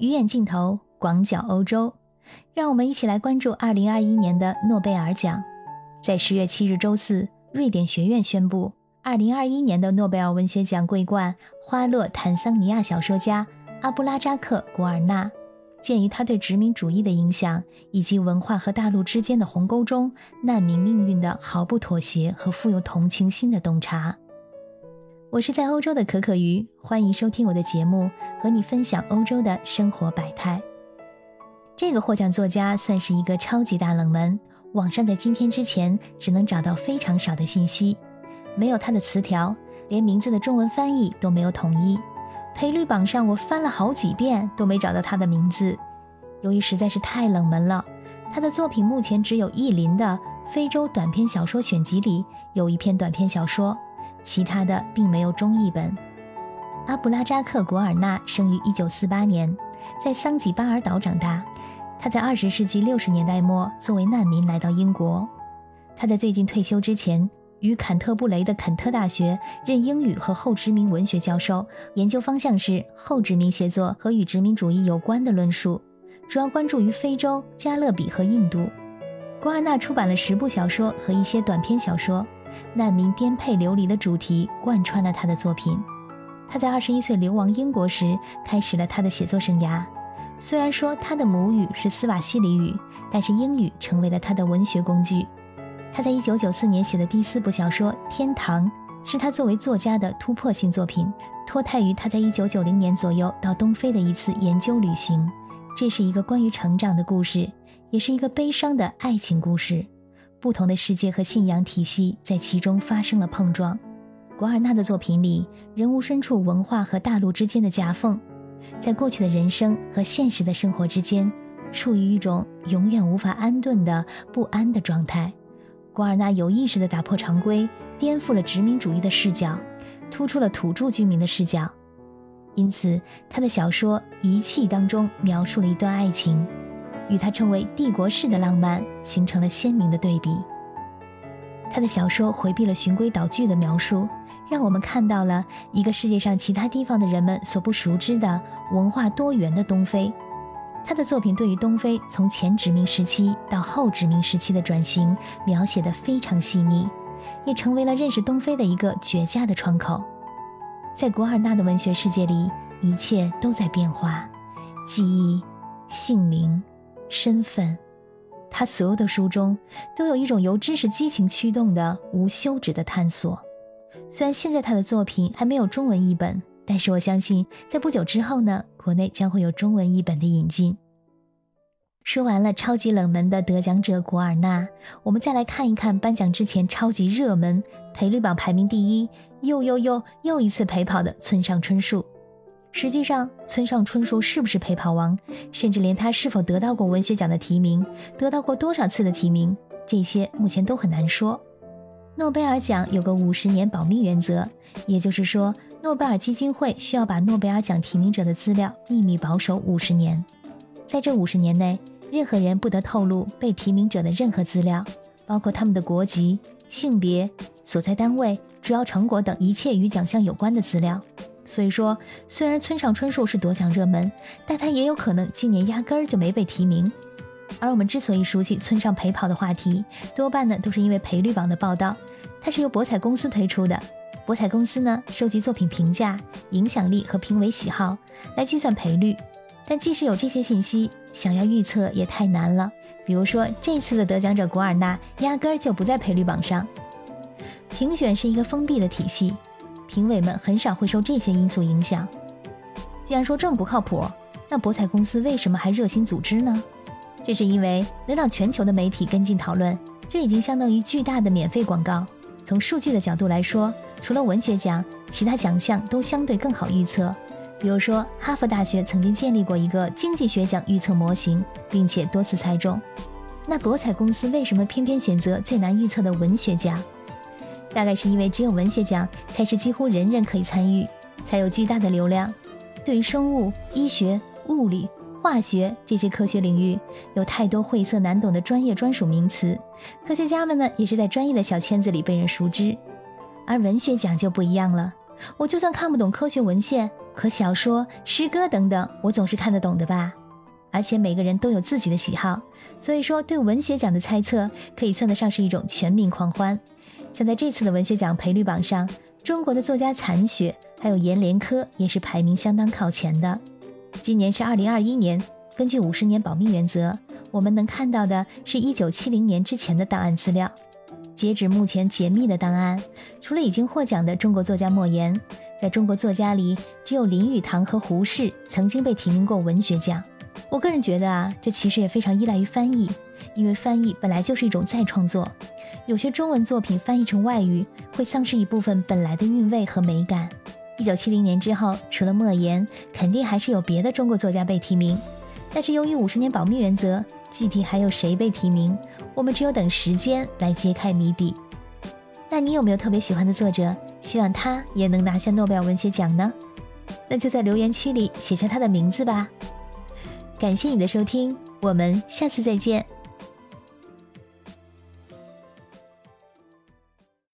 鱼眼镜头，广角欧洲，让我们一起来关注2021年的诺贝尔奖。在十月七日周四，瑞典学院宣布，2021年的诺贝尔文学奖桂冠花落坦桑尼亚小说家阿布拉扎克·古尔纳。鉴于他对殖民主义的影响，以及文化和大陆之间的鸿沟中难民命运的毫不妥协和富有同情心的洞察。我是在欧洲的可可鱼，欢迎收听我的节目，和你分享欧洲的生活百态。这个获奖作家算是一个超级大冷门，网上在今天之前只能找到非常少的信息，没有他的词条，连名字的中文翻译都没有统一。赔率榜上，我翻了好几遍都没找到他的名字。由于实在是太冷门了，他的作品目前只有译林的《非洲短篇小说选集》里有一篇短篇小说，其他的并没有中译本。阿布拉扎克·古尔纳生于1948年，在桑吉巴尔岛长大。他在20世纪60年代末作为难民来到英国。他在最近退休之前。于坎特布雷的肯特大学任英语和后殖民文学教授，研究方向是后殖民写作和与殖民主义有关的论述，主要关注于非洲、加勒比和印度。古尔纳出版了十部小说和一些短篇小说，难民颠沛流离的主题贯穿了他的作品。他在二十一岁流亡英国时，开始了他的写作生涯。虽然说他的母语是斯瓦西里语，但是英语成为了他的文学工具。他在一九九四年写的第四部小说《天堂》，是他作为作家的突破性作品，脱胎于他在一九九零年左右到东非的一次研究旅行。这是一个关于成长的故事，也是一个悲伤的爱情故事。不同的世界和信仰体系在其中发生了碰撞。古尔纳的作品里，人物身处文化和大陆之间的夹缝，在过去的人生和现实的生活之间，处于一种永远无法安顿的不安的状态。古尔纳有意识地打破常规，颠覆了殖民主义的视角，突出了土著居民的视角。因此，他的小说《遗弃》当中描述了一段爱情，与他称为“帝国式的浪漫”形成了鲜明的对比。他的小说回避了循规蹈矩的描述，让我们看到了一个世界上其他地方的人们所不熟知的文化多元的东非。他的作品对于东非从前殖民时期到后殖民时期的转型描写得非常细腻，也成为了认识东非的一个绝佳的窗口。在古尔纳的文学世界里，一切都在变化，记忆、姓名、身份，他所有的书中都有一种由知识激情驱动的无休止的探索。虽然现在他的作品还没有中文译本。但是我相信，在不久之后呢，国内将会有中文译本的引进。说完了超级冷门的得奖者古尔纳，我们再来看一看颁奖之前超级热门、赔率榜排名第一、又又又又一次陪跑的村上春树。实际上，村上春树是不是陪跑王，甚至连他是否得到过文学奖的提名、得到过多少次的提名，这些目前都很难说。诺贝尔奖有个五十年保密原则，也就是说。诺贝尔基金会需要把诺贝尔奖提名者的资料秘密保守五十年，在这五十年内，任何人不得透露被提名者的任何资料，包括他们的国籍、性别、所在单位、主要成果等一切与奖项有关的资料。所以说，虽然村上春树是夺奖热门，但他也有可能今年压根儿就没被提名。而我们之所以熟悉村上陪跑的话题，多半呢都是因为赔率榜的报道，它是由博彩公司推出的。博彩公司呢，收集作品评价、影响力和评委喜好来计算赔率。但即使有这些信息，想要预测也太难了。比如说，这次的得奖者古尔纳压根儿就不在赔率榜上。评选是一个封闭的体系，评委们很少会受这些因素影响。既然说这么不靠谱，那博彩公司为什么还热心组织呢？这是因为能让全球的媒体跟进讨论，这已经相当于巨大的免费广告。从数据的角度来说，除了文学奖，其他奖项都相对更好预测。比如说，哈佛大学曾经建立过一个经济学奖预测模型，并且多次猜中。那博彩公司为什么偏偏选择最难预测的文学奖？大概是因为只有文学奖才是几乎人人可以参与，才有巨大的流量。对于生物、医学、物理。化学这些科学领域有太多晦涩难懂的专业专属名词，科学家们呢也是在专业的小圈子里被人熟知。而文学奖就不一样了，我就算看不懂科学文献，可小说、诗歌等等，我总是看得懂的吧？而且每个人都有自己的喜好，所以说对文学奖的猜测可以算得上是一种全民狂欢。像在这次的文学奖赔率榜上，中国的作家残雪还有阎连科也是排名相当靠前的。今年是二零二一年，根据五十年保密原则，我们能看到的是一九七零年之前的档案资料。截止目前解密的档案，除了已经获奖的中国作家莫言，在中国作家里，只有林语堂和胡适曾经被提名过文学奖。我个人觉得啊，这其实也非常依赖于翻译，因为翻译本来就是一种再创作。有些中文作品翻译成外语，会丧失一部分本来的韵味和美感。一九七零年之后，除了莫言，肯定还是有别的中国作家被提名。但是由于五十年保密原则，具体还有谁被提名，我们只有等时间来揭开谜底。那你有没有特别喜欢的作者，希望他也能拿下诺贝尔文学奖呢？那就在留言区里写下他的名字吧。感谢你的收听，我们下次再见。